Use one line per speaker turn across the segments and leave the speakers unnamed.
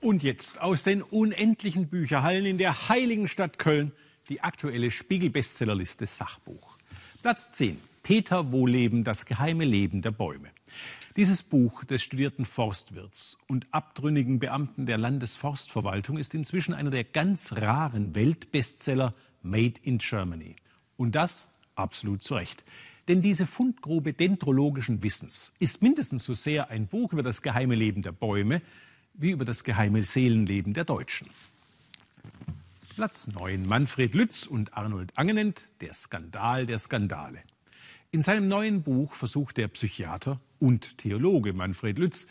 Und jetzt aus den unendlichen Bücherhallen in der heiligen Stadt Köln die aktuelle Spiegel-Bestsellerliste Sachbuch. Platz 10. Peter Wohleben, das geheime Leben der Bäume. Dieses Buch des studierten Forstwirts und abtrünnigen Beamten der Landesforstverwaltung ist inzwischen einer der ganz raren Weltbestseller Made in Germany. Und das absolut zu Recht. Denn diese Fundgrube dendrologischen Wissens ist mindestens so sehr ein Buch über das geheime Leben der Bäume wie über das geheime Seelenleben der Deutschen. Platz 9. Manfred Lütz und Arnold Angenent, Der Skandal der Skandale. In seinem neuen Buch versucht der Psychiater und Theologe Manfred Lütz,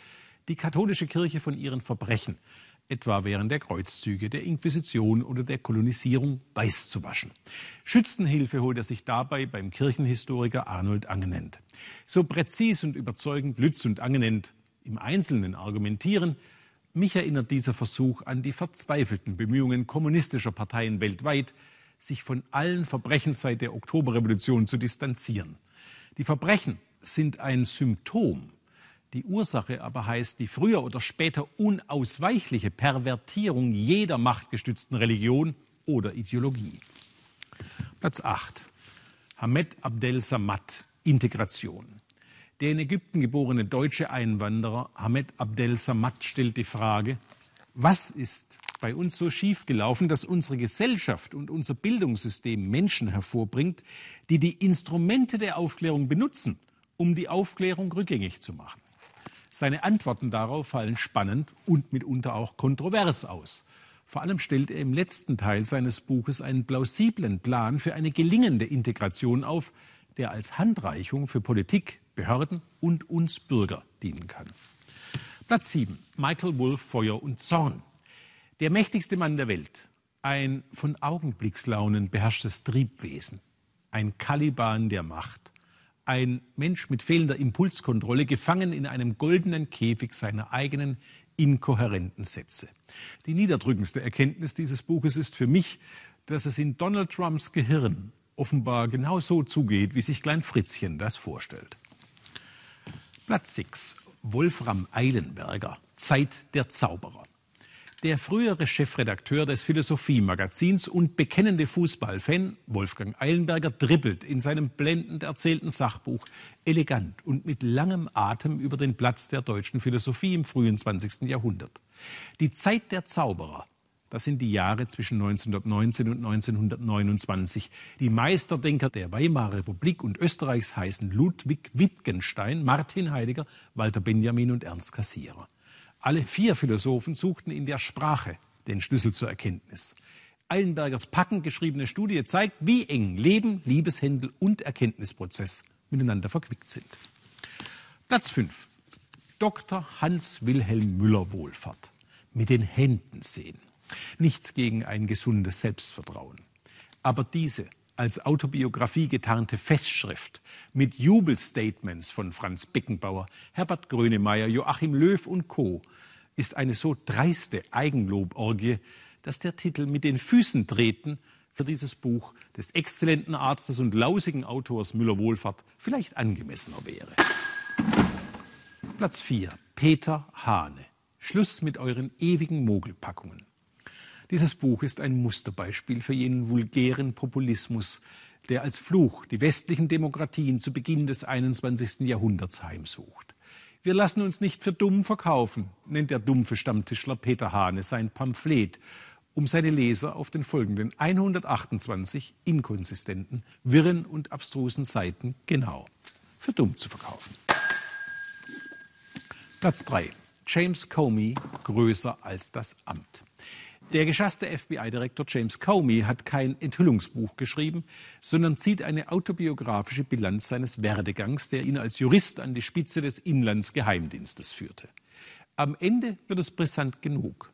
die katholische Kirche von ihren Verbrechen, etwa während der Kreuzzüge, der Inquisition oder der Kolonisierung, weißzuwaschen. Schützenhilfe holt er sich dabei beim Kirchenhistoriker Arnold Angenent. So präzis und überzeugend Lütz und Angenent im Einzelnen argumentieren, mich erinnert dieser Versuch an die verzweifelten Bemühungen kommunistischer Parteien weltweit, sich von allen Verbrechen seit der Oktoberrevolution zu distanzieren. Die Verbrechen sind ein Symptom, die Ursache aber heißt die früher oder später unausweichliche Pervertierung jeder machtgestützten Religion oder Ideologie. Platz 8. Hamed Abdel Samad, Integration. Der in Ägypten geborene deutsche Einwanderer Hamed Abdel Samad stellt die Frage, was ist bei uns so schief gelaufen, dass unsere Gesellschaft und unser Bildungssystem Menschen hervorbringt, die die Instrumente der Aufklärung benutzen, um die Aufklärung rückgängig zu machen. Seine Antworten darauf fallen spannend und mitunter auch kontrovers aus. Vor allem stellt er im letzten Teil seines Buches einen plausiblen Plan für eine gelingende Integration auf, der als Handreichung für Politik, Behörden und uns Bürger dienen kann. Platz 7. Michael Wolff, Feuer und Zorn. Der mächtigste Mann der Welt. Ein von Augenblickslaunen beherrschtes Triebwesen. Ein Kaliban der Macht. Ein Mensch mit fehlender Impulskontrolle, gefangen in einem goldenen Käfig seiner eigenen inkohärenten Sätze. Die niederdrückendste Erkenntnis dieses Buches ist für mich, dass es in Donald Trumps Gehirn offenbar genau so zugeht, wie sich Klein Fritzchen das vorstellt. Platz 6. Wolfram Eilenberger. Zeit der Zauberer. Der frühere Chefredakteur des Philosophie-Magazins und bekennende Fußballfan Wolfgang Eilenberger dribbelt in seinem blendend erzählten Sachbuch elegant und mit langem Atem über den Platz der deutschen Philosophie im frühen 20. Jahrhundert. Die Zeit der Zauberer das sind die Jahre zwischen 1919 und 1929. Die Meisterdenker der Weimarer Republik und Österreichs heißen Ludwig Wittgenstein, Martin Heidegger, Walter Benjamin und Ernst Cassirer. Alle vier Philosophen suchten in der Sprache den Schlüssel zur Erkenntnis. Eilenbergers packend geschriebene Studie zeigt, wie eng Leben, Liebeshändel und Erkenntnisprozess miteinander verquickt sind. Platz 5. Dr. Hans Wilhelm Müller Wohlfahrt. Mit den Händen sehen. Nichts gegen ein gesundes Selbstvertrauen. Aber diese als Autobiografie getarnte Festschrift mit Jubelstatements von Franz Beckenbauer, Herbert Grönemeyer, Joachim Löw und Co. ist eine so dreiste Eigenloborgie, dass der Titel mit den Füßen treten für dieses Buch des exzellenten Arztes und lausigen Autors Müller-Wohlfahrt vielleicht angemessener wäre. Platz 4. Peter Hane. Schluss mit euren ewigen Mogelpackungen. Dieses Buch ist ein Musterbeispiel für jenen vulgären Populismus, der als Fluch die westlichen Demokratien zu Beginn des 21. Jahrhunderts heimsucht. Wir lassen uns nicht für dumm verkaufen, nennt der dumpfe Stammtischler Peter Hane sein Pamphlet, um seine Leser auf den folgenden 128 inkonsistenten, wirren und abstrusen Seiten genau für dumm zu verkaufen. Platz 3. James Comey größer als das Amt. Der geschasste FBI-Direktor James Comey hat kein Enthüllungsbuch geschrieben, sondern zieht eine autobiografische Bilanz seines Werdegangs, der ihn als Jurist an die Spitze des Inlandsgeheimdienstes führte. Am Ende wird es brisant genug.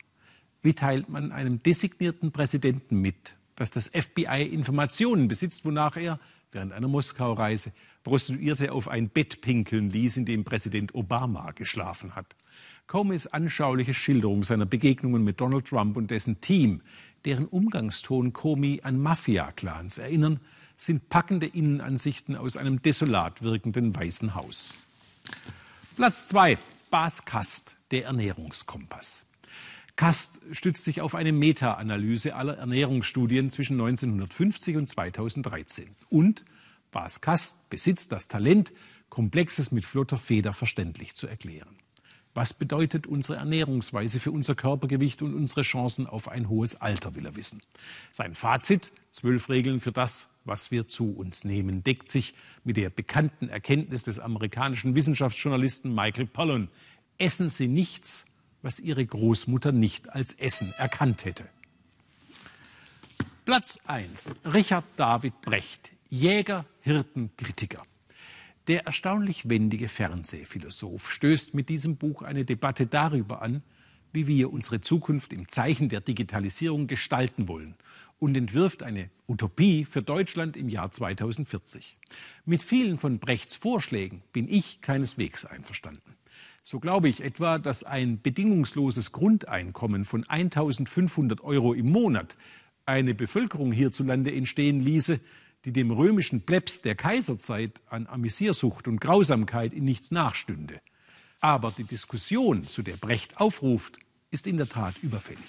Wie teilt man einem designierten Präsidenten mit, dass das FBI Informationen besitzt, wonach er während einer Moskau-Reise Prostituierte auf ein Bett pinkeln ließ, in dem Präsident Obama geschlafen hat? Comeys anschauliche Schilderung seiner Begegnungen mit Donald Trump und dessen Team, deren Umgangston Comey an Mafia-Clans erinnern, sind packende Innenansichten aus einem desolat wirkenden Weißen Haus. Platz 2. Bas Kast, der Ernährungskompass. Kast stützt sich auf eine Meta-Analyse aller Ernährungsstudien zwischen 1950 und 2013. Und Bas Kast besitzt das Talent, Komplexes mit flotter Feder verständlich zu erklären. Was bedeutet unsere Ernährungsweise für unser Körpergewicht und unsere Chancen auf ein hohes Alter, will er wissen. Sein Fazit, zwölf Regeln für das, was wir zu uns nehmen, deckt sich mit der bekannten Erkenntnis des amerikanischen Wissenschaftsjournalisten Michael Pollan. Essen Sie nichts, was Ihre Großmutter nicht als Essen erkannt hätte. Platz 1. Richard David Brecht, Jäger, Hirten, Kritiker. Der erstaunlich wendige Fernsehphilosoph stößt mit diesem Buch eine Debatte darüber an, wie wir unsere Zukunft im Zeichen der Digitalisierung gestalten wollen und entwirft eine Utopie für Deutschland im Jahr 2040. Mit vielen von Brechts Vorschlägen bin ich keineswegs einverstanden. So glaube ich etwa, dass ein bedingungsloses Grundeinkommen von 1500 Euro im Monat eine Bevölkerung hierzulande entstehen ließe, die dem römischen Plebs der Kaiserzeit an Amüsiersucht und Grausamkeit in nichts nachstünde. Aber die Diskussion, zu der Brecht aufruft, ist in der Tat überfällig.